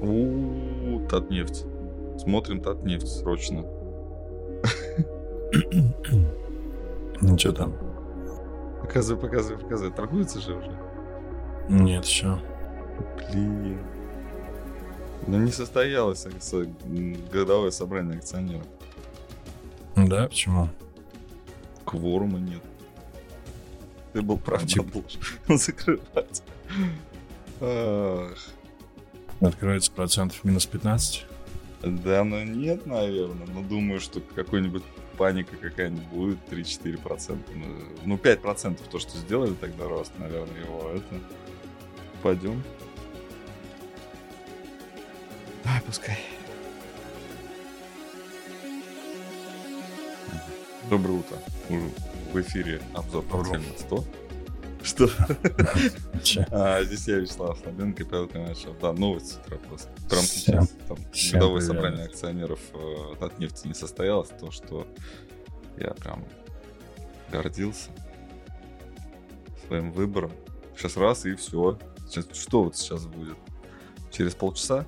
У, Татнефть. Смотрим Татнефть срочно. Ну, что там? Показывай, показывай, показывай. Торгуется же уже? Нет, еще. Блин. Ну, не состоялось годовое собрание акционеров. Да, почему? Кворума нет. Ты был прав, типа- надо было закрывать. Ах. Открывается процентов минус 15. Да, ну нет, наверное. Но думаю, что какой-нибудь паника какая-нибудь будет 3-4%. Ну, Ну, 5% то, что сделали тогда рост, наверное, его. Это пойдем. Ай, пускай. Доброе утро. Уже В эфире обзор портфеля 100. Что? А, здесь я, Вячеслав Слабенко Павел Камачев. Да, новость с утра просто. Прямо сейчас. Годовое собрание акционеров э, от нефти не состоялось. То, что я прям гордился своим выбором. Сейчас раз и все. Сейчас, что вот сейчас будет? Через полчаса?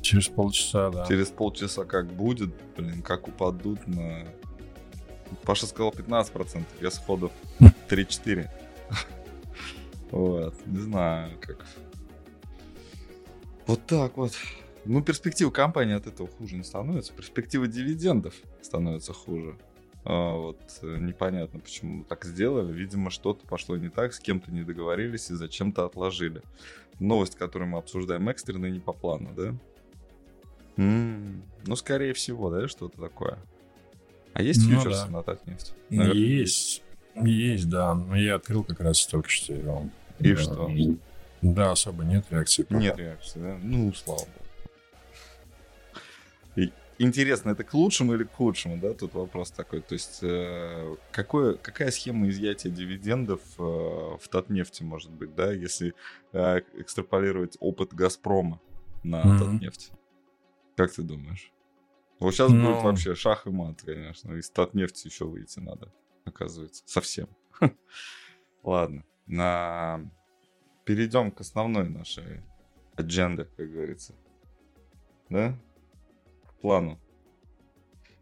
Через полчаса, да. Через полчаса как будет, блин, как упадут на... Паша сказал 15%, я сходу 3-4. Вот, не знаю, как... Вот так вот. Ну, перспективы компании от этого хуже не становятся. Перспективы дивидендов становятся хуже. А, вот э, непонятно, почему так сделали. Видимо, что-то пошло не так, с кем-то не договорились и зачем-то отложили. Новость, которую мы обсуждаем, экстренная, не по плану, да? М, Ну, скорее всего, да, что-то такое. А есть Ну, фьючерсы да. на Татнефть? Есть. Есть, да. Но я открыл как раз только что его. И Да. что? Да, особо нет реакции. пока. Нет реакции, да? Ну, слава богу. Интересно, это к лучшему или к худшему, да? Тут вопрос такой. То есть, э, какое, какая схема изъятия дивидендов э, в Татнефти может быть, да, если э, экстраполировать опыт Газпрома на Мгм. Татнефть? Как ты думаешь? Вот сейчас Ну. будет вообще шах и мат, конечно. Из Татнефти еще выйти надо, оказывается. Совсем. Ладно. На... Перейдем к основной нашей адженде, как говорится. Да? К плану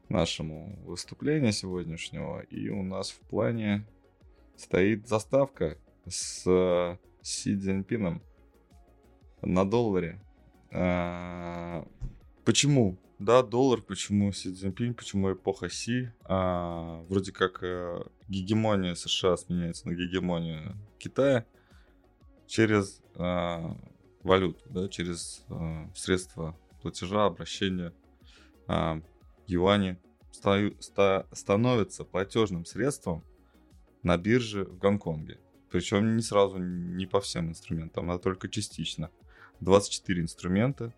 нашему выступления сегодняшнего. И у нас в плане стоит заставка с Си Цзиньпином на долларе. Почему? Да, доллар, почему Си Цзиньпинь, почему эпоха Си. А, вроде как э, гегемония США сменяется на гегемонию Китая через а, валюту, да, через а, средства платежа, обращения. А, юани стаю- ста- становятся платежным средством на бирже в Гонконге. Причем не сразу, не по всем инструментам, а только частично. 24 инструмента,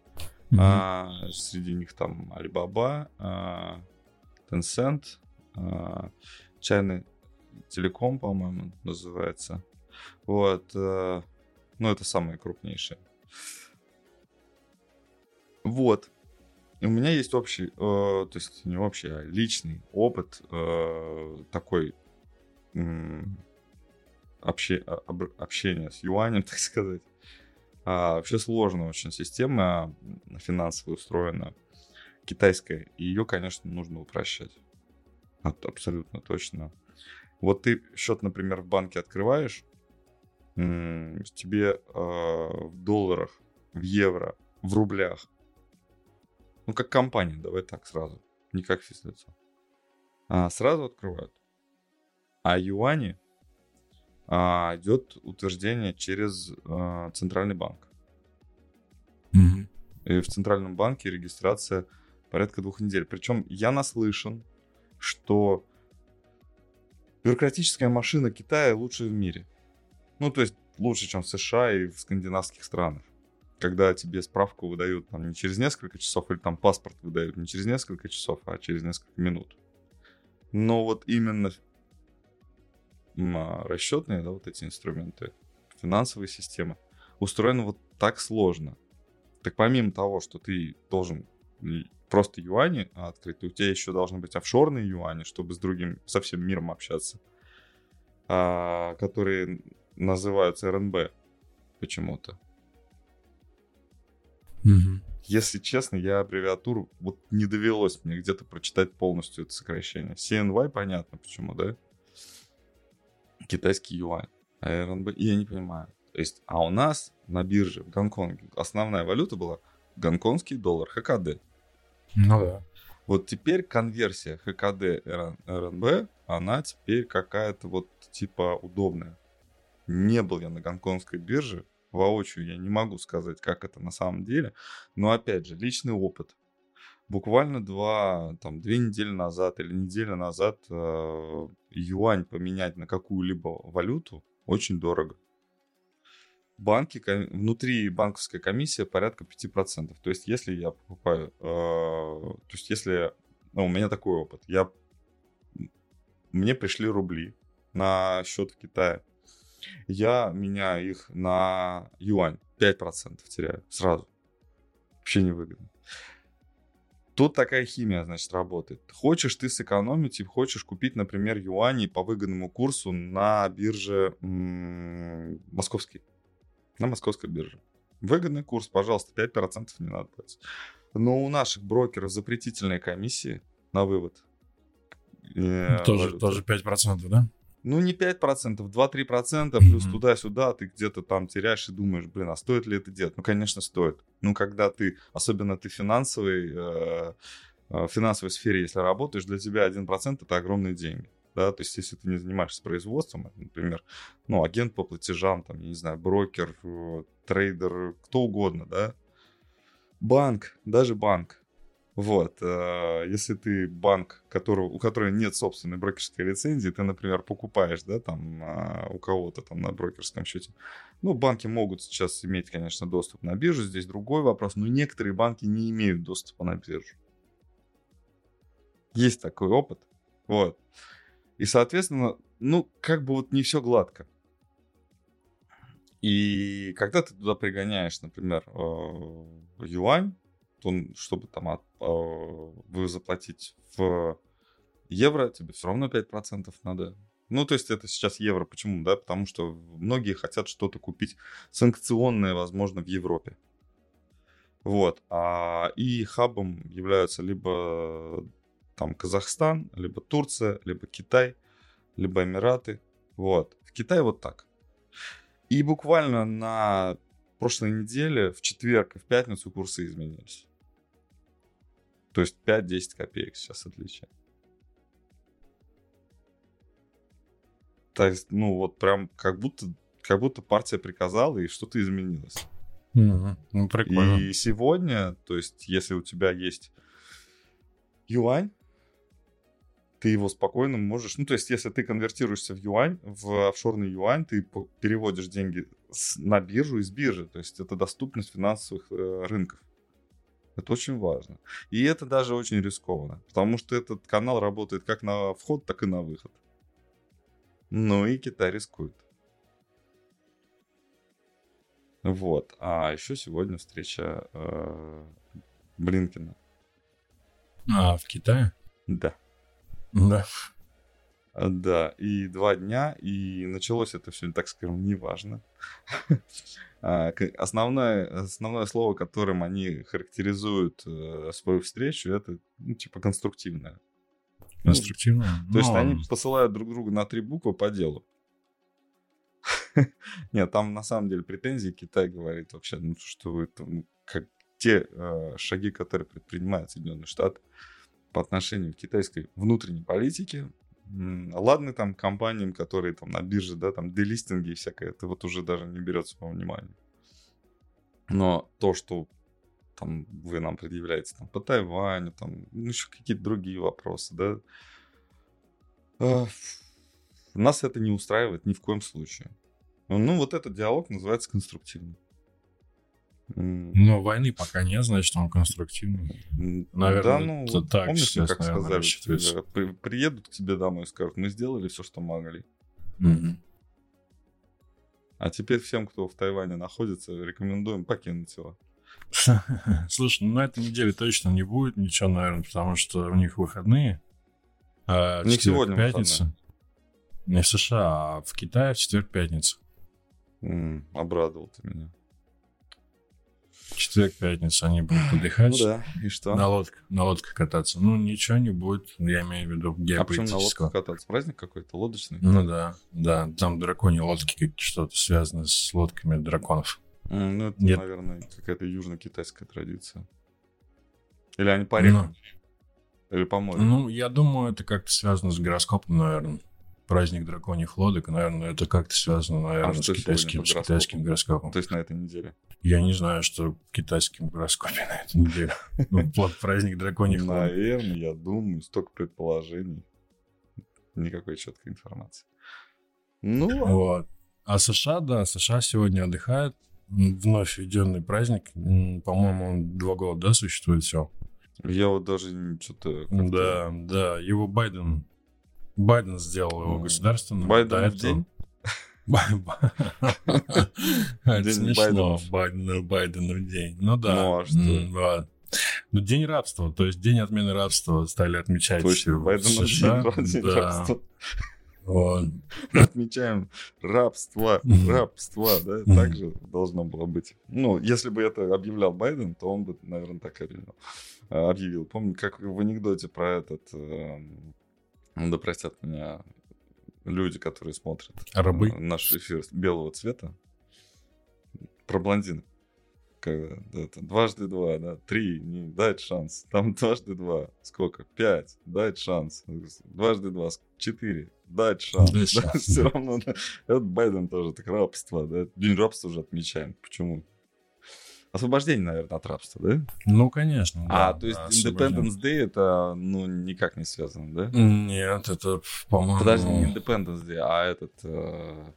Мгм. а, среди них там Alibaba, а, Tencent, а, China Telecom, по-моему, называется. Вот. э, ну, это самые крупнейшие. Вот. У меня есть общий, э, то есть не общий, а личный опыт э, такой м, обще- а- обр- общения с юанем, так сказать. А, вообще сложная очень система финансовая устроена, китайская, и ее, конечно, нужно упрощать. Абсолютно точно. Вот ты счет, например, в банке открываешь, тебе э, в долларах, в евро, в рублях, ну, как компания, давай так сразу, не как физлицо, а, сразу открывают. А юани а, идет утверждение через а, центральный банк. Мгм. И в центральном банке регистрация порядка двух недель. Причем я наслышан, что бюрократическая машина Китая лучшая в мире. Ну, то есть лучше, чем в США и в скандинавских странах. Когда тебе справку выдают там не через несколько часов, или там паспорт выдают не через несколько часов, а через несколько минут. Но вот именно расчетные, да, вот эти инструменты, финансовые системы, устроены вот так сложно. Так помимо того, что ты должен просто юани открыть, у тебя еще должны быть офшорные юани, чтобы с другим, со всем миром общаться, а, которые называются РНБ почему-то. Мгм. Если честно, я аббревиатуру вот не довелось мне где-то прочитать полностью это сокращение. CNY понятно почему, да? Китайский юань. А РНБ я не понимаю. То есть, а у нас на бирже в Гонконге основная валюта была гонконгский доллар, ХКД. Ну да. Вот теперь конверсия ХКД РН РНБ, она теперь какая-то вот типа удобная. Не был я на гонконгской бирже, воочию я не могу сказать, как это на самом деле, но опять же, личный опыт. Буквально два, там, две недели назад или неделю назад э, юань поменять на какую-либо валюту очень дорого. Банки, внутри банковская комиссия порядка 5%. То есть, если я покупаю, э, то есть, если, ну, у меня такой опыт, я, мне пришли рубли на счет в Китае, я меняю их на юань, 5% теряю сразу. Вообще невыгодно. Тут такая химия, значит, работает. Хочешь ты сэкономить и хочешь купить, например, юани по выгодному курсу на бирже м, московский. На московской бирже. Выгодный курс, пожалуйста, 5% не надо платить. Но у наших брокеров запретительные комиссии на вывод. э, тоже, валюты. тоже 5%, да? Ну, не 5%, 2-3%, плюс Мгм. туда-сюда ты где-то там теряешь и думаешь, блин, а стоит ли это делать? Ну, конечно, стоит. Ну, когда ты, особенно ты финансовый, э, э, в финансовой сфере, если работаешь, для тебя 1% это огромные деньги. Да, то есть, если ты не занимаешься производством, например, ну, агент по платежам, там, я не знаю, брокер, э, трейдер, кто угодно, да, банк, даже банк, вот, э, если ты банк, которого, у которого нет собственной брокерской лицензии, ты, например, покупаешь, да, там, а, у кого-то там на брокерском счете. Ну, банки могут сейчас иметь, конечно, доступ на биржу, здесь другой вопрос, но некоторые банки не имеют доступа на биржу. Есть такой опыт, вот. И, соответственно, ну, как бы вот не все гладко. И когда ты туда пригоняешь, например, э, юань, то, чтобы там от- э, вы заплатить в евро, тебе все равно 5% надо. Ну, то есть это сейчас евро. Почему? Да, потому что многие хотят что-то купить санкционное, возможно, в Европе. Вот. А, и хабом являются либо там Казахстан, либо Турция, либо Китай, либо Эмираты. Вот. В Китае вот так. И буквально на прошлой неделе, в четверг и в пятницу курсы изменились. То есть 5-10 копеек сейчас отличие. То есть, ну вот прям как будто, как будто партия приказала и что-то изменилось. Мгм. Ну, прикольно. И сегодня, то есть, если у тебя есть юань, ты его спокойно можешь... Ну, то есть, если ты конвертируешься в юань, в офшорный юань, ты переводишь деньги с- на биржу из биржи. То есть, это доступность финансовых э, рынков. Это очень важно. И это даже очень рискованно, потому что этот канал работает как на вход, так и на выход. Ну и Китай рискует. Вот. А еще сегодня встреча э, Блинкина. А, в Китае? Да. Да. Да, и два дня, и началось это все, так скажем, неважно. А, Основное, основное слово, которым они характеризуют э, свою встречу, это, ну, типа, конструктивное. Конструктивно. То есть Ну, они посылают друг друга на три буквы по делу. Нет, там на самом деле претензии Китай говорит вообще, ну что вы там, как те э, шаги, которые предпринимают Соединенные Штаты по отношению к китайской внутренней политике. Ладно там компаниям, которые там на бирже, да, там делистинги и всякое, это вот уже даже не берется во внимание. Но то, что там вы нам предъявляете там, по Тайваню, там, ну, еще какие-то другие вопросы, да, а, нас это не устраивает ни в коем случае. Ну, вот этот диалог называется конструктивным. Но войны пока нет, значит, он конструктивный. Наверное, да, ну, это так помнишь, сейчас, как наверное, сказали, рассчитывается. э, при- приедут к тебе домой и скажут, мы сделали все, что могли. Мгм. А теперь всем, кто в Тайване находится, рекомендуем покинуть его. Слушай, ну на этой неделе точно не будет ничего, наверное, потому что у них выходные. А четверг, сегодня пятница. Не в США, а в Китае в четверг-пятница. М, Обрадовал ты меня. Четверг, пятница они будут отдыхать. Ну да, и что? На лодках, на лодках кататься. Ну, ничего не будет, я имею в виду а почему на геополитического. лодках кататься? Праздник какой-то, лодочный? Ну да, да, там драконьи лодки, что-то связано с лодками драконов. М, Ну, это, Нет. наверное, какая-то южно-китайская традиция. Или они по рекам? Или по морю? Ну, я думаю, это как-то связано с гороскопом, наверное. Праздник драконьих лодок, наверное, это как-то связано, наверное, А с, китайским, с китайским гороскопом. То есть на этой неделе? Я не знаю, что в китайском гороскопе на этой неделе. Ну, праздник драконьих лодок. Наверное, я думаю, столько предположений. Никакой четкой информации. Ну, Вот. А США, да, США сегодня отдыхает. Вновь введенный праздник. По-моему, он два года, да, существует все. я вот даже что-то... Да, да. Его Байден... Байден сделал его государственным. Байден в день? Смешно. Байден, Байден в день. Ну да. Ну, а что? Вот. Ну, день рабства, то есть день отмены рабства стали отмечать Точно, в Байден США. день Да. рабства. Вот. Отмечаем рабство, рабство, да? Так же должно было быть. Ну, если бы это объявлял Байден, то он бы, наверное, так объявил. Объявил. Помню, как в анекдоте про этот... эм, Да простят меня люди, которые смотрят Рабы? наш эфир белого цвета. Про блондинок. Это, дважды два, да, три, не, дать шанс. Там дважды два, сколько? Пять, дать шанс. Дважды два, четыре, дать шанс. Шанс, Все да. равно, да. Это Байден тоже так рабство, да. День рабства уже отмечаем. Почему? Освобождение, наверное, от рабства, да? Ну, конечно. а, да, то есть да, Independence Day это, ну, никак не связано, да? Нет, это, по-моему... Подожди, не Independence Day, а этот... э,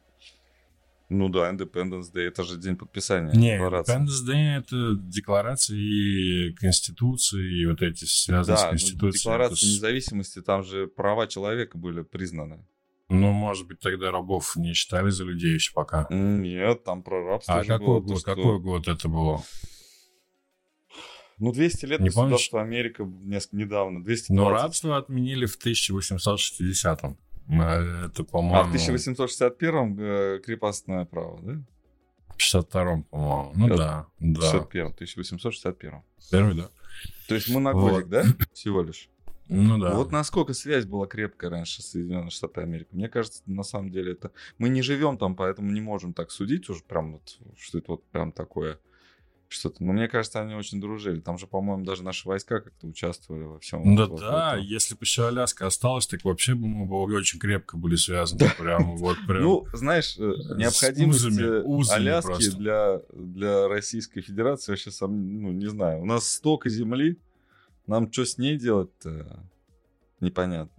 Ну да, Independence Day, это же день подписания Не, декларации. Independence Day это декларации и Конституции, и вот эти связанные Да, с ну, Конституцией. декларация Это с- независимости, там же права человека были признаны. Ну, может быть, тогда рабов не считали за людей еще пока. Нет, там про рабство А какой было год, что- какой год это было? Ну, 200 лет Не государства Америка несколько недавно. 220. Но рабство отменили в 1860-м. А Это, А по-моему, в 1861-м э, крепостное право, да? в 52-м, по-моему. Ну Это да, да. 61 1861 Первый, да. То есть мы на Вот. годик, да? Всего лишь. Ну да. Вот насколько связь была крепкая раньше с Соединенными Штатами Америки. Мне кажется, на самом деле это... Мы не живем там, поэтому не можем так судить уже прям вот, что это вот прям такое что-то. Но мне кажется, они очень дружили. Там же, по-моему, даже наши войска как-то участвовали во всем. Да, вот да, этом. если бы еще Аляска осталась, так вообще бы мы бы очень крепко были связаны. Прям вот прям. Ну, знаешь, э, необходимость узами, узами Аляски просто. для, для Российской Федерации вообще сам, ну, не знаю. У нас столько земли, нам что с ней делать-то непонятно.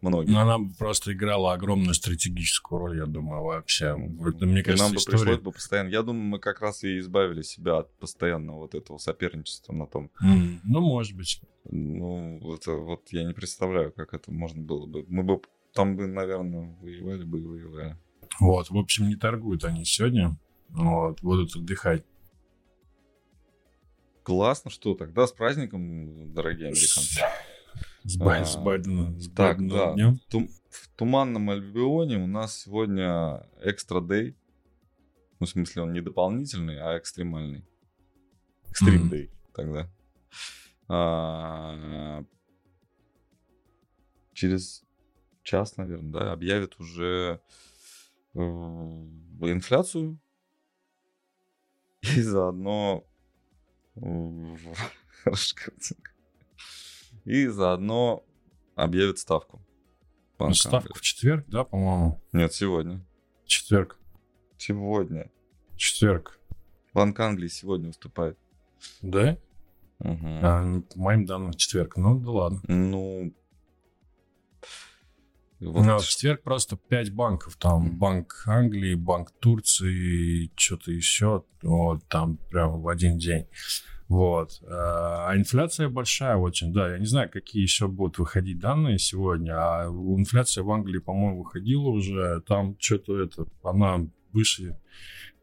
Многим. Но она бы просто играла огромную стратегическую роль, я думаю, вообще. Мне И кажется, нам бы история... пришлось бы постоянно. Я думаю, мы как раз и избавили себя от постоянного вот этого соперничества на том. М, Ну, может быть. Ну, это вот я не представляю, как это можно было бы. Мы бы там бы, наверное, воевали бы и воевали. Вот, в общем, не торгуют они сегодня. Вот, будут отдыхать. Классно, что тогда с праздником, дорогие американцы. С, Бай- А, с Байденом, с так, да. днем. Тум- в Туманном Альбионе у нас сегодня экстра дей. Ну, в смысле, он не дополнительный, а экстремальный. Экстрим дей тогда. А, Через час, наверное, да, объявят уже э, инфляцию. И заодно... И заодно объявят ставку. Банк Ставка в четверг, да, по-моему? Нет, сегодня. Четверг. Сегодня. Четверг. Банк Англии сегодня выступает. Да? Мгм. А, ну, по моим данным, четверг. Ну, да ладно. Ну... Вот Ну, в четверг просто 5 банков. Там Банк Англии, Банк Турции, что-то еще. Вот, там прям в один день. Вот. А инфляция большая очень, да. Я не знаю, какие еще будут выходить данные сегодня. А инфляция в Англии, по-моему, выходила уже. Там что-то это, она выше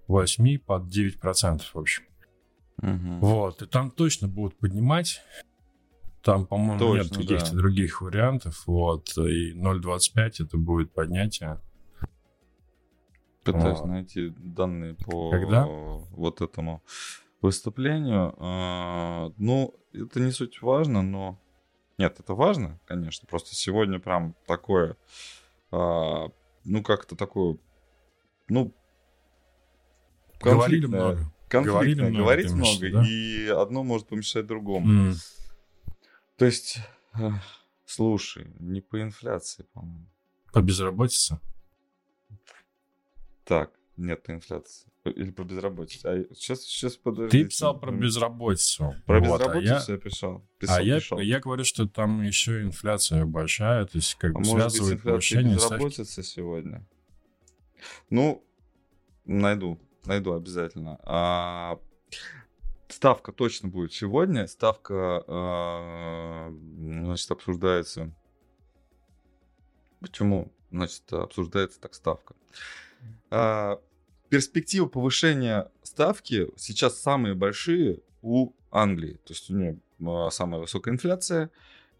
8 под 9%, в общем. Мгм. Вот, и там точно будут поднимать. Там, по-моему, нет каких-то да. других вариантов. Вот, и 0,25 это будет поднятие. Пытаюсь Вот. найти данные по Когда? вот этому. выступлению. А, ну, это не суть важно, но... Нет, это важно, конечно. Просто сегодня прям такое... а, ну, как-то такое... Ну, Говорили много. конфликтное. Говорили много, Говорить много, виду, да? и одно может помешать другому. М. То есть, э, слушай, не по инфляции, по-моему. По безработице? Так, нет по инфляции. Или по безработице. А сейчас, сейчас подожди. Ты писал про безработицу. Про Вот, а безработицу я- я писал. Писал, А я, писал. я говорю, что там еще инфляция большая, то есть как А бы может быть, связывает и повышение ставки. безработица сегодня? Ну, найду, найду обязательно. А, ставка точно будет сегодня. Ставка, а, значит, обсуждается. Почему? Значит, обсуждается так ставка. А, перспективы повышения ставки сейчас самые большие у Англии. То есть у нее а, самая высокая инфляция.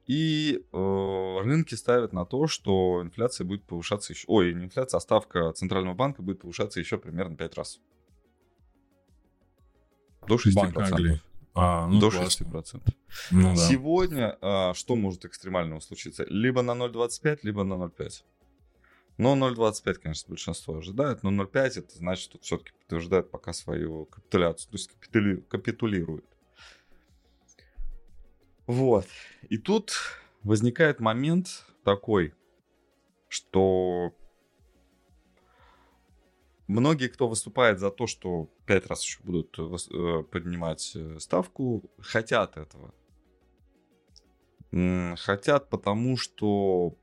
И э, рынки ставят на то, что инфляция будет повышаться еще... Ой, не инфляция, а ставка Центрального банка будет повышаться еще примерно 5 раз. До 6%. Банк Англии. А, ну До классно. 6%. Ну да. Сегодня а, что может экстремального случиться? Либо на 0,25, либо на 0,5. Но 0,25, конечно, большинство ожидает, но 0,5 это значит, что все-таки подтверждает пока свою капитуляцию, то есть капитули- капитулирует. Вот. И тут возникает момент такой, что многие, кто выступает за то, что пять раз еще будут э, поднимать э, ставку, хотят этого. Хотят, потому что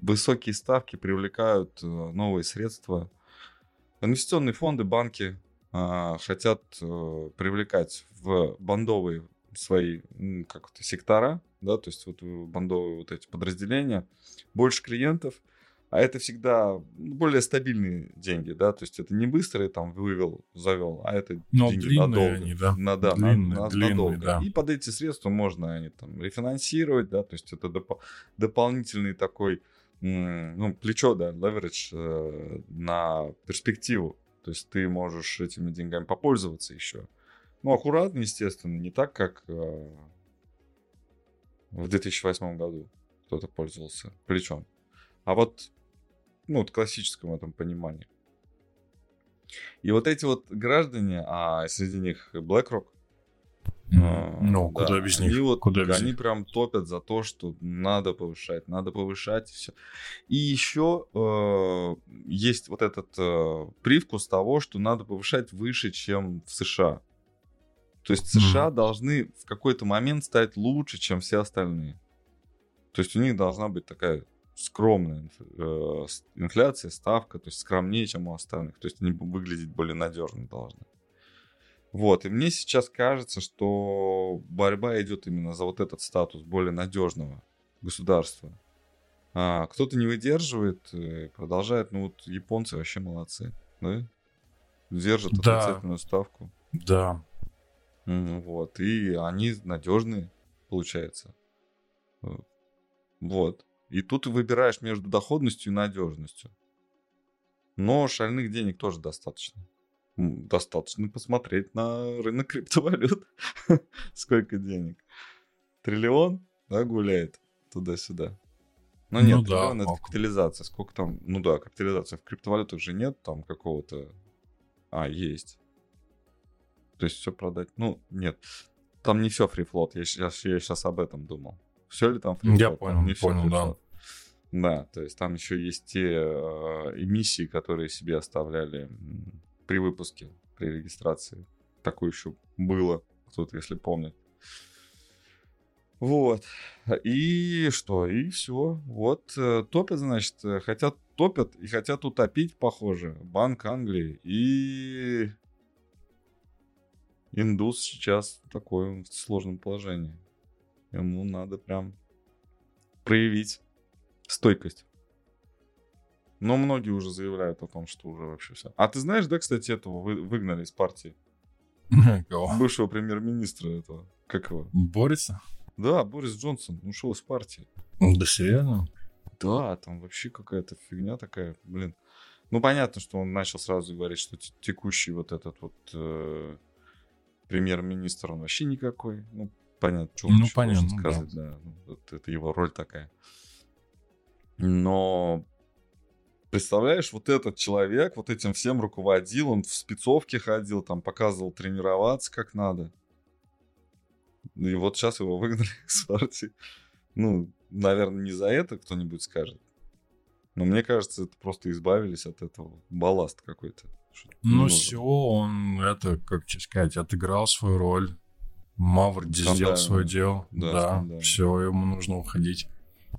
высокие ставки привлекают э, новые средства. Инвестиционные фонды, банки а, хотят привлекать в бандовые свои как это, сектора, да, то есть вот бандовые вот эти подразделения, больше клиентов, а это всегда более стабильные деньги, да, то есть это не быстрый там вывел, завел, а это Но деньги длинные надолго. они, да. На, да, на- Длинные, на- длинные, надолго. да. И под эти средства можно они там рефинансировать, да, то есть это допо- дополнительный такой, ну, плечо, да, leverage э, на перспективу. То есть ты можешь этими деньгами попользоваться еще. Ну, аккуратно, естественно, не так, как э, в 2008 году кто-то пользовался плечом. А вот, ну, вот классическом этом понимании. И вот эти вот граждане, а среди них BlackRock, а, Ну, да, куда без них? вот, Куда без они них? прям топят за то, что надо повышать, надо повышать, и все. И еще э, есть вот этот э, привкус того, что надо повышать выше, чем в США. То есть. США должны в какой-то момент стать лучше, чем все остальные. То есть у них должна быть такая скромная э, инфляция, ставка, то есть скромнее, чем у остальных. То есть они выглядеть более надежно должны. Вот, и мне сейчас кажется, что борьба идет именно за вот этот статус более надежного государства. А, кто-то не выдерживает, э, продолжает, ну вот японцы вообще молодцы, да? Держат Да. отрицательную ставку. Да. Вот, и они надежные, получается. Э, Вот. И тут ты выбираешь между доходностью и надежностью. Но шальных денег тоже достаточно. Достаточно посмотреть на рынок криптовалют. Сколько денег. Триллион, да, гуляет туда-сюда. Но нет, Ну да, триллион это ок. капитализация. Сколько там? Ну да, капитализация. В криптовалютах же нет там какого-то... А, есть. То есть все продать. Ну, нет. Там не все фрифлот. Я сейчас, я сейчас об этом думал. Все ли там фрифлот? Я понял, не понял, да. фрифлот. Да, то есть там еще есть те э, эмиссии, которые себе оставляли при выпуске, при регистрации. Такое еще было, кто-то, если помнит. Вот. И что? И все. Вот э, топят, значит, э, хотят топят и хотят утопить, похоже, Банк Англии. И индус сейчас в таком сложном положении. Ему надо прям проявить стойкость. Но многие уже заявляют о том, что уже вообще все. А ты знаешь, да, кстати, этого вы- выгнали из партии? Кого? Бывшего премьер-министра этого. Как его? Борется? Да, Борис Джонсон ушел из партии. Да серьезно? Да, там вообще какая-то фигня такая, блин. Ну, понятно, что он начал сразу говорить, что те- текущий вот этот вот э, премьер-министр он вообще никакой. Ну, понятно, что Ну, понятно, да. сказать, да. Ну, вот это его роль такая. Но представляешь, вот этот человек вот этим всем руководил, он в спецовке ходил, там показывал тренироваться как надо. И вот сейчас его выгнали с партии. Ну, наверное, не за это кто-нибудь скажет. Но мне кажется, это просто избавились от этого. Балласт какой-то. Ну все, он это, как сказать, отыграл свою роль. Маврди сделал свое дело. Да, Да, скандально. все, ему нужно уходить.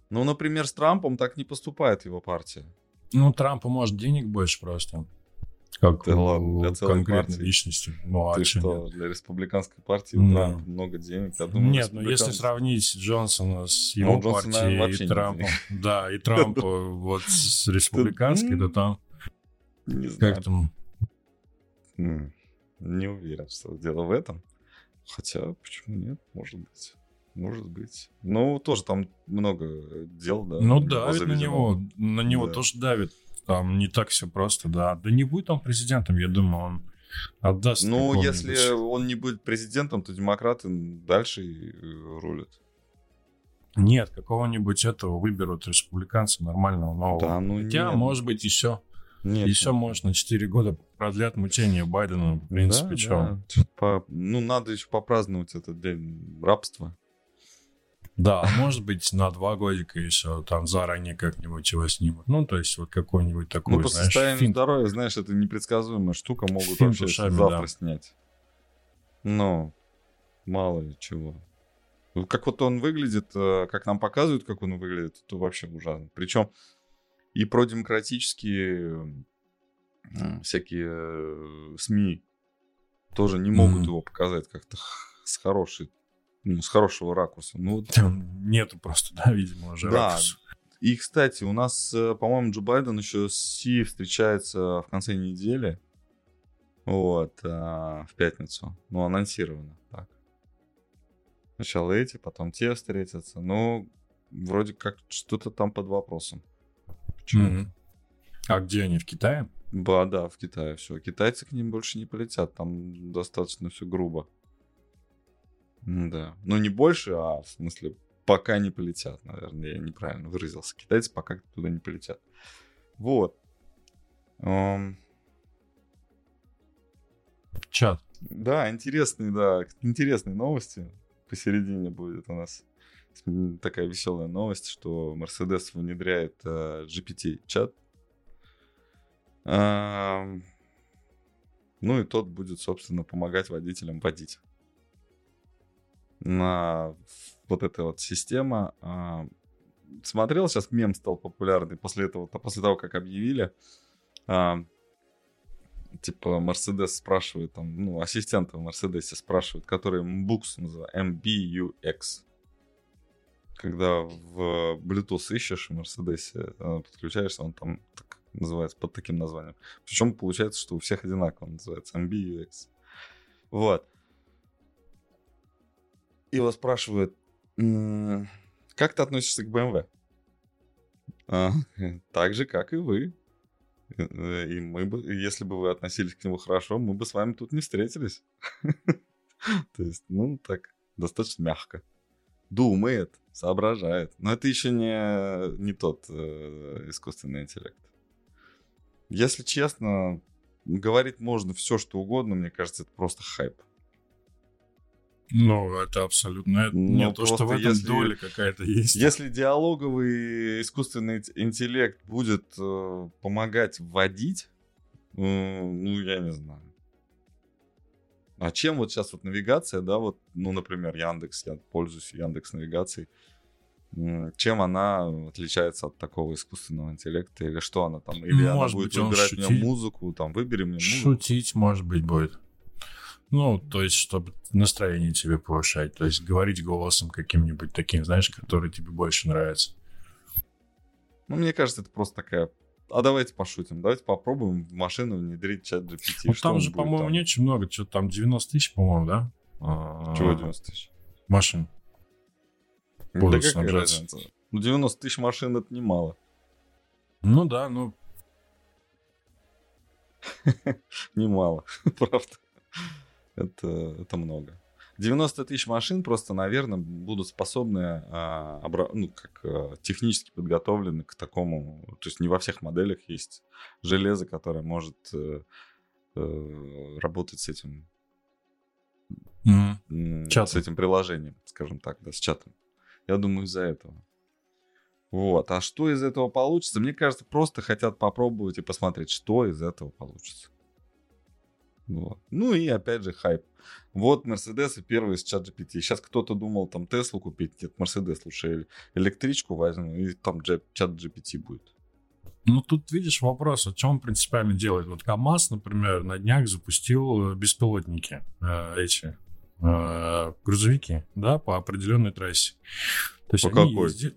Ну, например, с Трампом так не поступает его партия. Ну, Трампу может денег больше просто. Как Да у ладно, для целой конкретной партии. личности. Ну, а Ты что, нет? для республиканской партии Да. Много денег? Я думаю, Нет, ну если республиканцы- сравнить Джонсона с Ну, его Джонсона, партией наверное, и Трампом, да, и Трампа вот с республиканской, то там Не знаю. как там... Не уверен, что дело в этом. Хотя, почему нет? Может быть. Может быть. Ну, тоже там много дел, да. Ну, давит на него, на него Да. тоже давит. Там не так все просто, да. Да не будет он президентом, я думаю, он отдаст. Ну, если он не будет президентом, то демократы дальше э, рулят. Нет, какого-нибудь этого выберут республиканца нормального нового. Да, ну Хотя, нет. может быть, еще, Нет. еще может на 4 года продлят мучения Байдена, в принципе, Да, чё. да. По- Ну, надо еще попраздновать этот день рабства. Да, а может быть, на два годика еще там заранее как-нибудь его снимут. Ну, то есть вот какой-нибудь такой, Ну, по знаешь, состоянию финт. здоровья, знаешь, это непредсказуемая штука, могут Финт вообще ушами, завтра да. снять. Но мало ли чего. Ну, Как вот он выглядит, э, как нам показывают, как он выглядит, то вообще ужасно. Причем и про демократические м, всякие э, СМИ тоже не могут Мгм. его показать как-то с хорошей, ну, с хорошего ракурса. Ну, Там нету просто, да, видимо, уже Да. ракурса. И, кстати, у нас, э, по-моему, Джо Байден еще с Си встречается в конце недели. Вот, а, в пятницу. Ну, анонсировано так. Сначала эти, потом те встретятся. Ну, вроде как что-то там под вопросом. Почему? Мгм. А где они, в Китае? Ба, да, в Китае все. Китайцы к ним больше не полетят. Там достаточно все грубо. Да. Ну, не больше, а в смысле, пока не полетят, наверное. Я неправильно выразился. Китайцы пока туда не полетят. Вот. Ам, Чат. да, интересные, да, интересные новости. Посередине будет у нас такая веселая новость, что Mercedes внедряет э, GPT-чат. Ну и тот будет, собственно, помогать водителям водить. На вот эта вот система. Смотрел, сейчас мем стал популярный после этого, после того, как объявили. типа Мерседес спрашивает, там, ну, ассистента в Мерседесе спрашивают, который MBUX называется, MBUX. Когда в Bluetooth ищешь в Мерседесе, э, подключаешься, он там так называется, под таким названием. Причем получается, что у всех одинаково называется MBUX. Вот. Его спрашивают, «М, как ты относишься к BMW? «А, так же, как и вы. Э, И мы бы, если бы вы относились к нему хорошо, мы бы с вами тут не встретились. То есть, ну, так, достаточно мягко. Думает, соображает. Но это еще не, не тот э, искусственный интеллект. Если честно, говорить можно все, что угодно, мне кажется, это просто хайп. Ну, это абсолютно... это- Ну, Нет, то, что в этом если- доля какая-то есть. Если диалоговый искусственный ин- интеллект будет э, помогать вводить, э, ну, я не знаю. А чем вот сейчас вот навигация, да, вот, ну, например, Яндекс, я пользуюсь Яндекс навигацией, чем она отличается от такого искусственного интеллекта? Или что она там? Или она Может будет быть, выбирать мне шутит. музыку, там, выбери мне музыку. Шутить, может быть, будет. Ну, то есть, чтобы настроение тебе повышать. То есть, говорить голосом каким-нибудь таким, знаешь, который тебе больше нравится. Ну, мне кажется, это просто такая... А давайте пошутим, давайте попробуем в машину внедрить чат GPT. Ну, там же, по-моему, там? не очень много. Что там, 90 тысяч, по-моему, да? А, Чего 90 тысяч? Машин. Да Будут какая снабжаться. разница? Ну, 90 тысяч машин это немало. Ну да, ну, Немало, правда. Это, это много. 90 тысяч машин просто, наверное, будут способны, а, обра- ну, как а, технически подготовлены к такому. То есть не во всех моделях есть железо, которое может э, э, работать с этим Чатом. с этим приложением, скажем так, да, с чатом. Я думаю, из-за этого. Вот. А что из этого получится? Мне кажется, просто хотят попробовать и посмотреть, что из этого получится. Вот. Ну и опять же хайп. Вот Мерседесы первые с чат GPT. Сейчас кто-то думал там Теслу купить. Нет, Мерседес лучше электричку возьму, и там чат GPT будет. Ну, тут видишь вопрос, о чем принципиально делает. Вот КАМАЗ, например, на днях запустил беспилотники, э, эти э, грузовики, да, по определенной трассе. То есть По они какой? езди-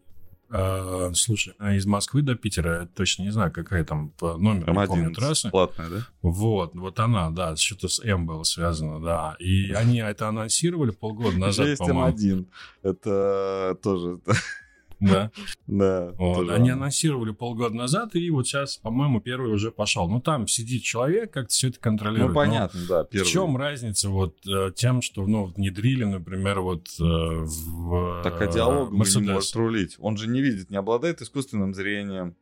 э, слушай, а из Москвы до Питера, я точно не знаю, какая там по номер, не помню М11 трассы. платная, да? Вот, вот она, да, что-то с М было связано, да. И они это анонсировали полгода назад, по-моему. М1. Это тоже... Да. Да. Вот, они анонсировали полгода назад, и вот сейчас, по-моему, первый уже пошел. Ну, там сидит человек, как-то все это контролирует. Ну, Но понятно, да. В чем разница вот э, тем, что ну, внедрили, например, вот э, в Так а диалог не может рулить. Он же не видит, не обладает искусственным зрением.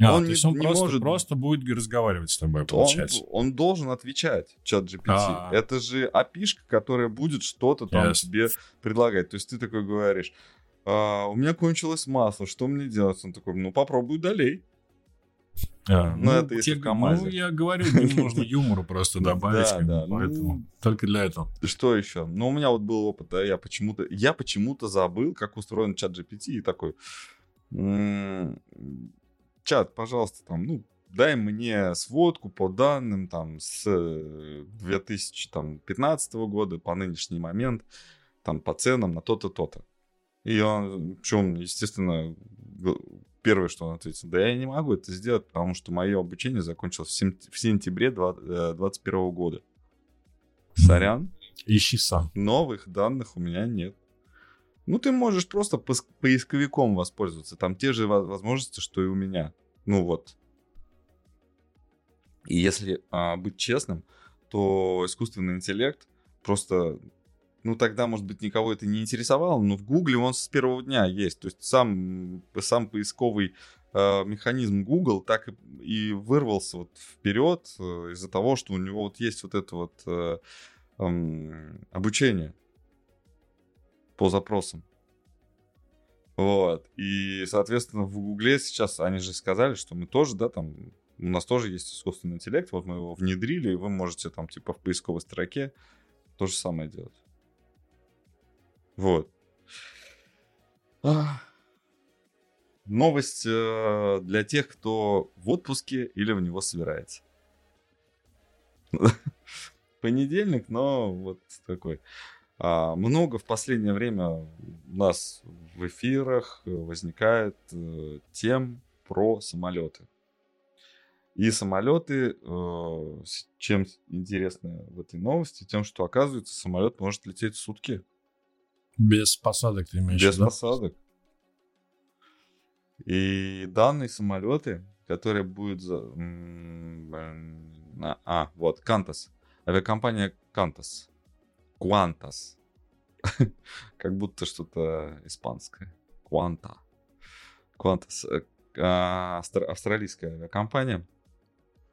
А, он то не- есть он не просто, может- просто будет разговаривать с тобой, Он, получается. он должен отвечать, чат GPT. А. Это же опишка, которая будет что-то там Ясно. тебе предлагать. То есть ты такой говоришь, «А, у меня кончилось масло, что мне делать? Он такой, ну попробуй долей. А, ну, это если те- в КамАЗе. Ну, я говорю, нужно юмору просто добавить. Да, да, ну. Поэтому только для этого. Что еще? Ну, у меня вот был опыт, да, я почему-то, я почему-то забыл, как устроен чат GPT, и такой, «М, чат, пожалуйста, там, ну, дай мне сводку по данным, там, с э, 2015 года по нынешний момент, там, по ценам на то-то, то-то. И он, причем, естественно, первое, что он ответил, да я не могу это сделать, потому что мое обучение закончилось в, сентябре 2021 года. Сорян, Ищи сам. новых данных у меня нет. Ну, ты можешь просто поисковиком воспользоваться. Там те же во- возможности, что и у меня. Ну вот. И если а, быть честным, то искусственный интеллект просто... Ну, тогда, может быть, никого это не интересовало, но в Гугле он с первого дня есть. То есть сам, сам поисковый э, механизм Google так и, и вырвался вот вперед э, из-за того, что у него вот есть вот это вот э, эм, обучение по запросам. Вот. И, соответственно, в Гугле сейчас они же сказали, что мы тоже, да, там, у нас тоже есть искусственный интеллект, вот мы его внедрили, и вы можете там, типа, в поисковой строке то же самое делать. Вот. Новость э, для тех, кто в отпуске или в него собирается. Понедельник, но вот такой. А, много в последнее время у нас в эфирах возникает э, тем про самолеты. И самолеты, э, чем интересно в этой новости, тем, что оказывается самолет может лететь сутки Без посадок ты имеешь без виду? посадок. И данные самолеты, которые будут за... А, вот, Qantas. Авиакомпания Qantas. Qantas. Как будто что-то испанское. Qantas. э, австра- Австралийская авиакомпания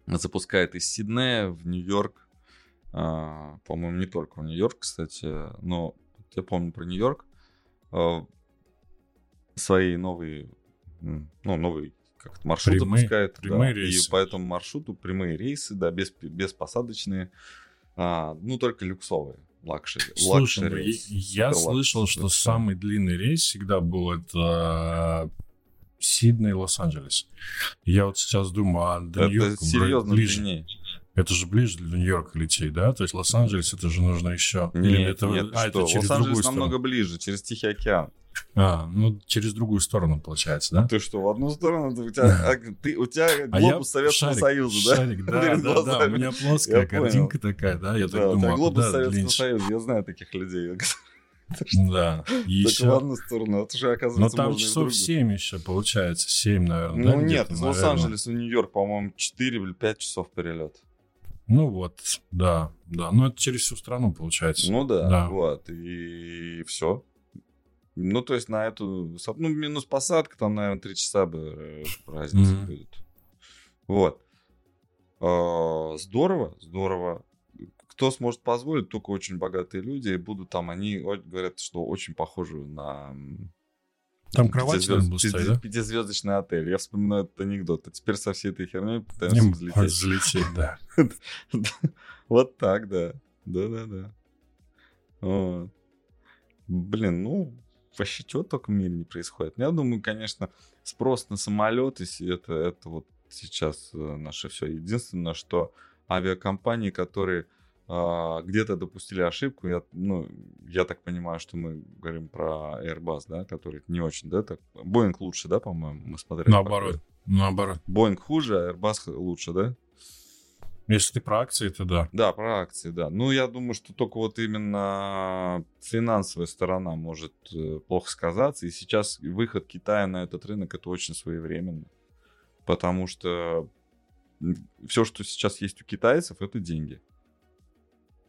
запускает из Сиднея в Нью-Йорк. а, По-моему, не только в Нью-Йорк, кстати, но я помню про Нью-Йорк. а, Свои новые, ну, новый как маршрут Прямые- запускает. да, прямые И рейсы. по этому маршруту прямые рейсы, да, без, беспосадочные. а, ну, только люксовые. Luxury. Слушай, ну, luxury, я- я слышал, luxury, что да. самый длинный рейс всегда был это Сидней, Лос-Анджелес. Я вот сейчас думаю, а до Это серьезно ближе. длиннее. Это же ближе для Нью-Йорка лететь, да? То есть Лос-Анджелес это же нужно еще. Нет, Или это, нет, а, что? это через Лос-Анджелес другую сторону. намного ближе, через Тихий океан. А, ну через другую сторону получается, да? Ты что, в одну сторону? У тебя, а, ты, у тебя А глобус Советского шарик, Союза, да? шарик, да? Да, да, у меня плоская Я понял. картинка такая, да? Я Да, так думаю, а глобус куда Советского длиннее? Союза. Я знаю таких людей. Да, Только в еще. одну сторону. Это же, оказывается, там и в часов другую. 7 еще получается, 7, наверное, Ну да, нет, из. Лос-Анджелеса в Нью-Йорк, по-моему, 4 или 5 часов перелет. Ну вот, да, да. Ну это через всю страну получается. Ну да, Да. вот, и все. Ну, то есть на эту, ну, минус посадка, там, наверное, 3 часа бы э, разница Мгм. будет. Вот. А, Здорово, здорово. Кто сможет позволить, только очень богатые люди, будут там, они говорят, что очень похожи на Там кровать пятизвезд- стоять, да? пятизвездочный отель. Я вспоминаю этот анекдот. А теперь со всей этой херней пытаемся Им взлететь. Взлететь, да. Вот так, да. Да-да-да. Блин, ну, вообще чего только в мире не происходит. Я думаю, конечно, спрос на самолеты, это, это вот сейчас э, наше все. Единственное, что авиакомпании, которые где-то допустили ошибку, я, ну, я так понимаю, что мы говорим про Airbus, да, который не очень, да, так. Boeing лучше, да, по-моему, мы смотрели. Наоборот. Наоборот. Boeing хуже, а Airbus лучше, да? Если ты про акции, то да. Да, про акции, да. Ну, я думаю, что только вот именно финансовая сторона может э, плохо сказаться. И сейчас выход Китая на этот рынок это очень своевременно. Потому что все, что сейчас есть у китайцев, это деньги.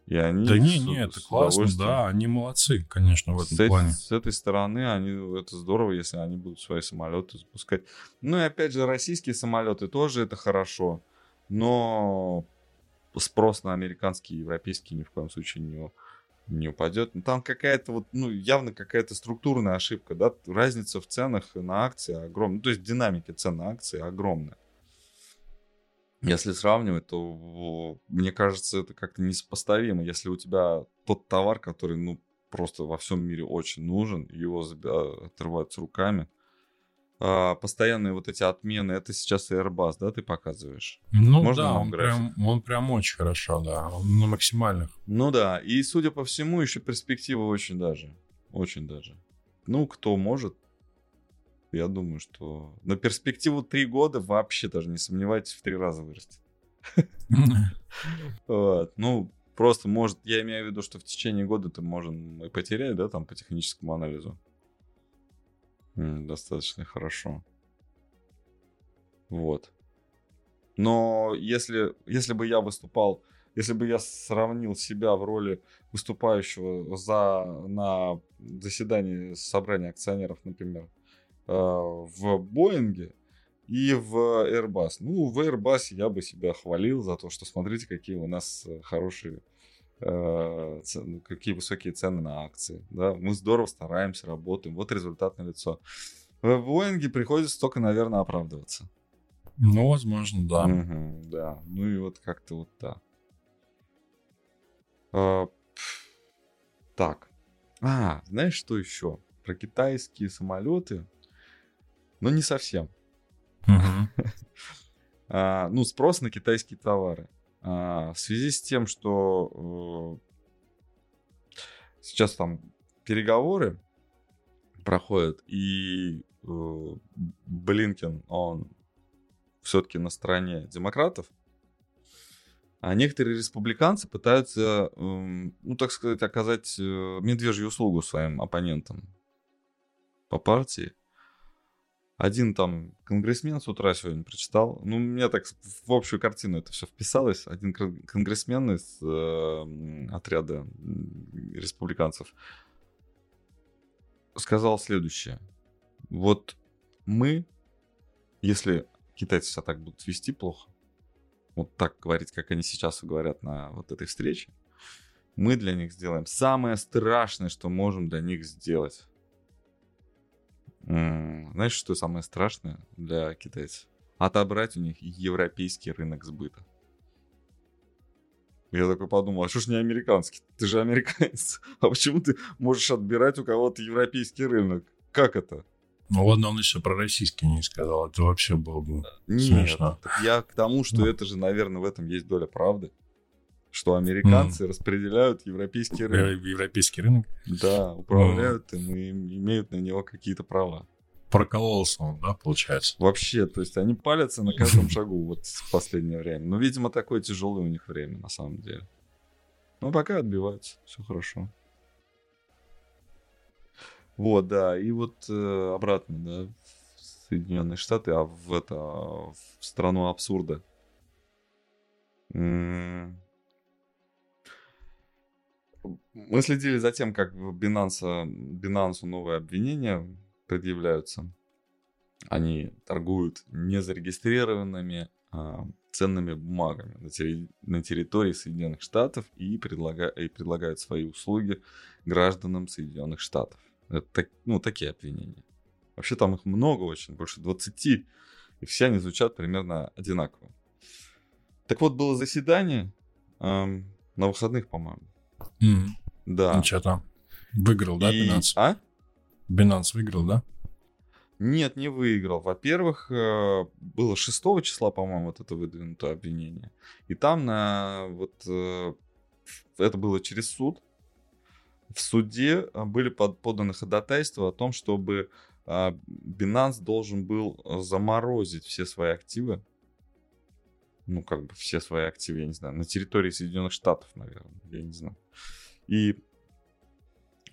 И они Да не, с- не, с это классно, да, они молодцы, конечно, в с, этом эт- плане. с этой стороны они, это здорово, если они будут свои самолеты запускать. Ну и опять же, российские самолеты тоже это хорошо, но спрос на американские и европейские ни в коем случае не, не упадет. Ну, Там какая-то вот, ну, явно какая-то структурная ошибка, да, разница в ценах на акции огромная, ну, то есть динамики цен на акции огромная. Если сравнивать, то мне кажется, это как-то несопоставимо. Если у тебя тот товар, который, ну, просто во всем мире очень нужен, его отрывают с руками. А, постоянные вот эти отмены, это сейчас Airbus, да, ты показываешь? Ну Можно да, он график? прям, он прям очень хорошо, да, он на максимальных. Ну да, и судя по всему, еще перспективы очень даже. Очень даже. Ну, кто может, я думаю, что на перспективу три года вообще даже не сомневайтесь, в три раза вырастет. Ну, просто может, я имею в виду, что в течение года ты можем и потерять, да, там по техническому анализу. Достаточно хорошо. Вот. Но если, если бы я выступал, если бы я сравнил себя в роли выступающего за, на заседании собрания акционеров, например, в Боинге и в Airbus. Ну, в Airbus я бы себя хвалил за то, что смотрите, какие у нас э, хорошие, ц- ну, какие высокие цены на акции. Да? Мы здорово стараемся, работаем. Вот результат на лицо. В Боинге приходится только, наверное, оправдываться. Ну, возможно, да. Мгм, да. Ну и вот как-то вот так. А, так. А, знаешь, что еще? Про китайские самолеты. Но не совсем. А, ну, спрос на китайские товары. А, в связи с тем, что э, сейчас там переговоры проходят, и э, Блинкен, он все-таки на стороне демократов, а некоторые республиканцы пытаются, эм, ну, так сказать, оказать э, медвежью услугу своим оппонентам по партии. Один там конгрессмен с утра сегодня прочитал. Ну, мне так в общую картину это все вписалось. Один кон- конгрессмен из э, отряда республиканцев сказал следующее. Вот мы, если китайцы себя так будут вести плохо, вот так говорить, как они сейчас говорят на вот этой встрече, мы для них сделаем самое страшное, что можем для них сделать. Знаешь, что самое страшное для китайцев? Отобрать у них европейский рынок сбыта. Я такой подумал, а что ж не американский? Ты же американец. А почему ты можешь отбирать у кого-то европейский рынок? Как это? Ну ладно, он еще про российский не сказал, это вообще было бы... Нет, Смешно. я к тому, что Ну. это же, наверное, в этом есть доля правды. Что американцы распределяют европейский рынок. Э, Европейский рынок. Да, управляют им и имеют на него какие-то права. Прокололся он, да, получается? Вообще, то есть они палятся на каждом шагу вот в последнее время. Ну, видимо, такое тяжелое у них время, на самом деле. Но пока отбиваются, все хорошо. Вот, да, и вот э, обратно, да, в Соединенные Штаты, а в это, в страну абсурда. Мы следили за тем, как в Binance, Binance новые обвинения предъявляются. Они торгуют незарегистрированными а, ценными бумагами на, терри- на территории Соединенных Штатов и, предлага- и предлагают свои услуги гражданам Соединенных Штатов. Это так, ну, такие обвинения. Вообще там их много очень, больше 20, и все они звучат примерно одинаково. Так вот, было заседание эм, на выходных, по-моему. Мгм. Да. Ну, что там? Выиграл, да, И- Binance? А? Binance выиграл, да? Нет, не выиграл. Во-первых, э, было 6 числа, по-моему, вот это выдвинутое обвинение. И там на вот э, это было через суд. В суде э, были под- поданы ходатайства о том, чтобы Binance должен был заморозить все свои активы. Ну, как бы все свои активы, я не знаю, на территории Соединенных Штатов, наверное, я не знаю. И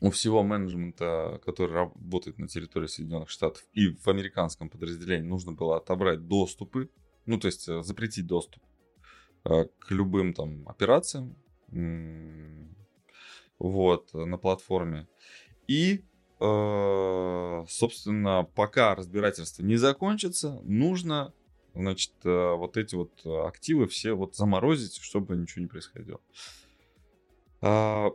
у всего менеджмента, который работает на территории Соединенных Штатов и в американском подразделении, нужно было отобрать доступы, ну, то есть э, запретить доступ э, к любым там операциям, вот, на платформе. И, э, собственно, пока разбирательство не закончится, нужно, значит, вот эти вот активы все вот заморозить, чтобы ничего не происходило. А,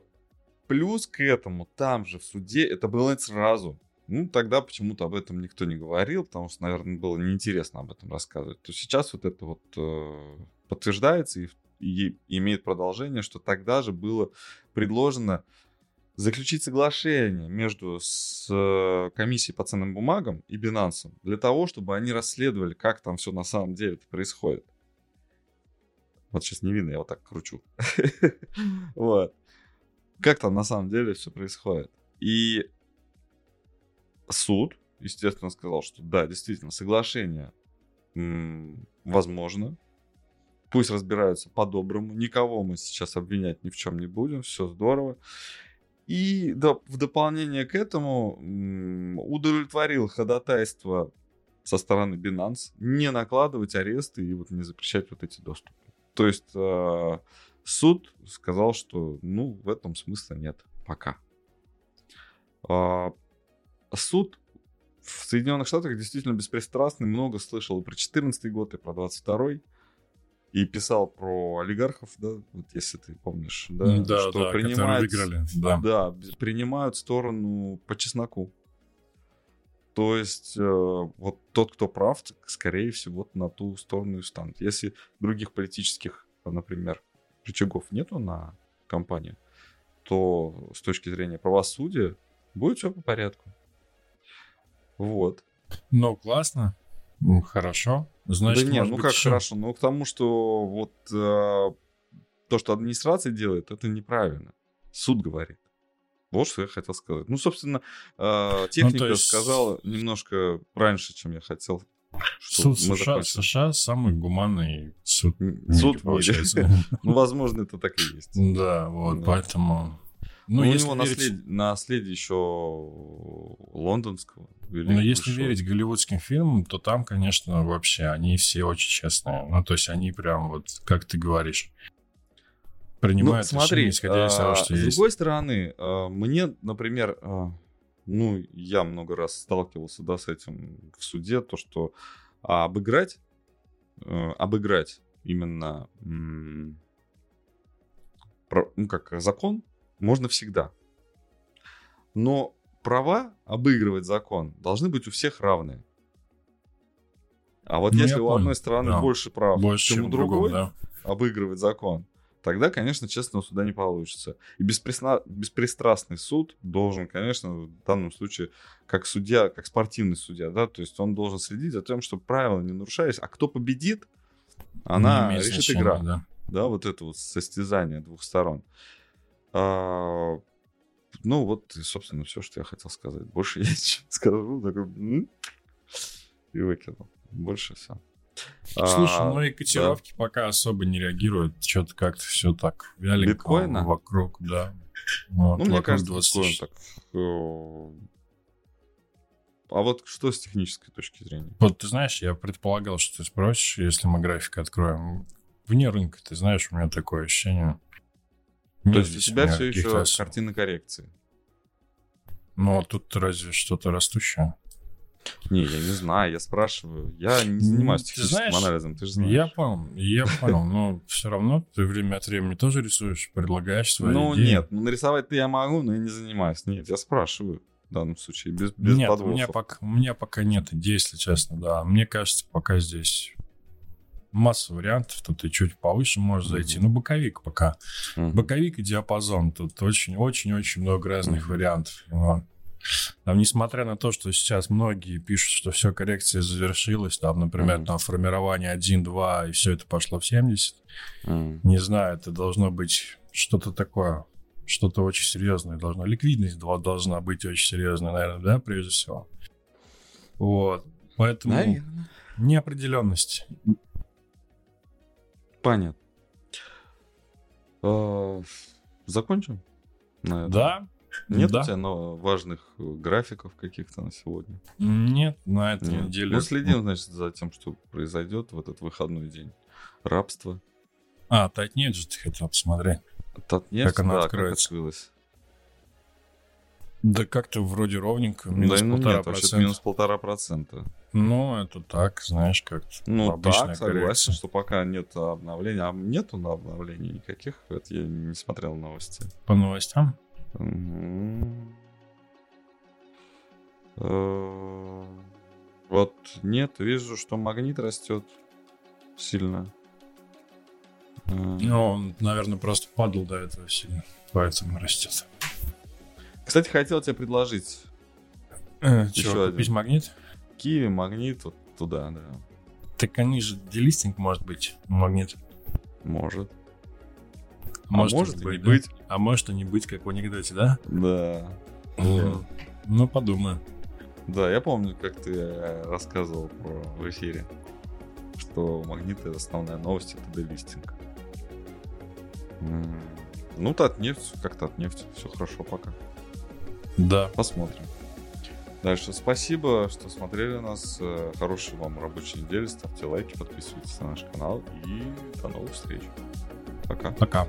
Плюс к этому, там же в суде, это было сразу. Ну, тогда почему-то об этом никто не говорил, потому что, наверное, было неинтересно об этом рассказывать. То сейчас вот это вот э, подтверждается и, и имеет продолжение, что тогда же было предложено заключить соглашение между с э, комиссией по ценным бумагам и Binance для того, чтобы они расследовали, как там все на самом деле происходит. Вот сейчас не видно, я вот так кручу. Вот как там на самом деле все происходит. И суд, естественно, сказал, что да, действительно, соглашение возможно. Пусть разбираются по-доброму. Никого мы сейчас обвинять ни в чем не будем. Все здорово. И да, в дополнение к этому удовлетворил ходатайство со стороны Binance не накладывать аресты и вот не запрещать вот эти доступы. То есть э, суд сказал, что ну в этом смысла нет пока. А, суд в Соединенных Штатах действительно беспристрастный, много слышал и про 14 год, и про 22 и писал про олигархов, да, вот если ты помнишь, да, да, да, что которые принимают, выиграли, да. да, принимают сторону по чесноку. То есть э, вот тот, кто прав, скорее всего, на ту сторону и станет. Если других политических, например, рычагов нету на компанию, то с точки зрения правосудия будет все по порядку. Вот. Ну, классно. Хорошо. Значит, да не, может ну быть, как ещё- хорошо, ну к тому, что вот э, то, что администрация делает, это неправильно. Суд говорит. Вот что я хотел сказать. Ну, собственно, э, техника есть- сказала немножко раньше, чем я хотел. Суд США, закончили. США самый гуманный суд. Суд получается. Ну, возможно, это так и есть. Да, вот, поэтому... Ну, Ну, у него верить, наслед- наследие еще лондонского. ну, если верить голливудским фильмам, то там, конечно, вообще они все очень честные. Ну, то есть они прям вот, как ты говоришь, принимают ну, смотри, решения, исходя из того, а, что с есть. другой стороны, а, мне, например, а, ну, я много раз сталкивался, да, с этим в суде, то, что а, обыграть, э, обыграть именно, м, про- ну, как закон можно всегда. Но права обыгрывать закон должны быть у всех равные. А вот Ну, если у понял, одной стороны да. больше прав, Больше, чем у чем у другого, другой, да. обыгрывать закон, тогда, конечно, честного суда не получится. И беспристра- беспристрастный суд должен, конечно, в данном случае, как судья, как спортивный судья, да, то есть он должен следить за тем, чтобы правила не нарушались. А кто победит, она имеет решит значения, игра. да. Да, вот это вот состязание двух сторон. А, ну, вот, собственно, все, что я хотел сказать. Больше я ничего скажу. Такой, и выкинул. Больше все. Слушай, ну и котировки пока особо не реагируют. Что-то как-то все так вяленько Биткоина? вокруг, да. Вот, Ну, мне кажется, 20 биткоин тысяч. так. э, А вот что с технической точки зрения? Вот ты знаешь, я предполагал, что ты спросишь, если мы график откроем. вне рынка, ты знаешь, у меня такое ощущение. То Нет есть у тебя все еще картина коррекции. Ну, а тут разве что-то растущее. Не, я не знаю, я спрашиваю. Я не занимаюсь техническим знаешь, анализом, ты же знаешь. Я понял, я понял, но все равно ты время от времени тоже рисуешь, предлагаешь свои Ну идеи. нет, ну нарисовать-то я могу, но я не занимаюсь. Нет, я спрашиваю в данном случае, без, без Нет, у подвохов. меня, пока, у меня пока нет идей, если честно, да. Мне кажется, пока здесь масса вариантов, тут и чуть повыше можешь Мгм. зайти. Ну, боковик пока. Мгм. Боковик и диапазон. Тут очень-очень-очень много разных Мгм. вариантов. Вот. Там, несмотря на то, что сейчас многие пишут, что все, коррекция завершилась, там, например, Мгм. там формирование 1-2, и все это пошло в 70, Мгм. не знаю, это должно быть что-то такое, что-то очень серьезное должно. Ликвидность дол- должна быть очень серьезная, наверное, да, прежде всего. Вот. Поэтому Наверное. неопределенность. Понятно. Э, Закончим? на этом? Да? Нет да. у тебя но важных э, графиков каких-то на сегодня? Нет, на этой Нет. неделе. Ну, следим, значит, за тем, что произойдет в этот выходной день. Рабство. А, Татнет же ты хотел посмотреть. Татнефть, Как она да, откроется. открылась. Да как-то вроде ровненько, минус да, ну полтора нет, процента. минус полтора процента. Ну, это так, знаешь, как-то Ну так, согласен, что пока нет обновления. А нету на обновлений никаких. Это я не смотрел новости. По новостям. Э, Вот нет, вижу, что магнит растет сильно. Э, Ну, он, наверное, просто падал до этого сильно, поэтому растет. Кстати, хотел тебе предложить Э, Еще один. купить магнит? Киви, магнит, вот туда, да. Так они же делистинг может быть, магнит. Может. Может, а может и и быть, не да? быть. А может и не быть, как в анекдоте, да? Да. Вот. Ну, подумаю. Да, я помню, как ты э, рассказывал про в эфире, что магниты основная новость это делистинг. М, Ну, Татнефть, как Татнефть, все хорошо пока. Да. Посмотрим. Дальше спасибо, что смотрели нас. Э, Хорошей вам рабочей недели. Ставьте лайки, подписывайтесь на наш канал. И до новых встреч. Пока. Пока.